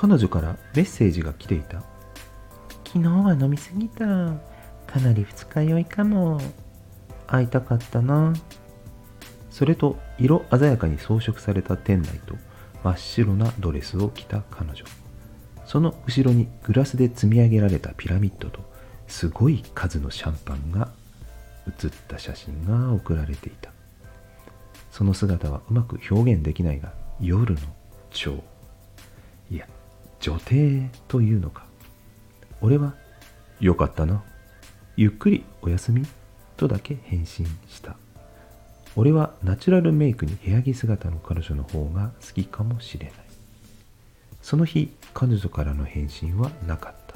彼女からメッセージが来ていた。昨日は飲みすぎた。かなり二日酔いかも。会いたかったな。それと色鮮やかに装飾された店内と真っ白なドレスを着た彼女。その後ろにグラスで積み上げられたピラミッドとすごい数のシャンパンが写った写真が送られていた。その姿はうまく表現できないが夜の蝶いや女帝というのか。俺は「よかったなゆっくりお休み」とだけ返信した。俺はナチュラルメイクに部屋着姿の彼女の方が好きかもしれない。その日彼女からの返信はなかった。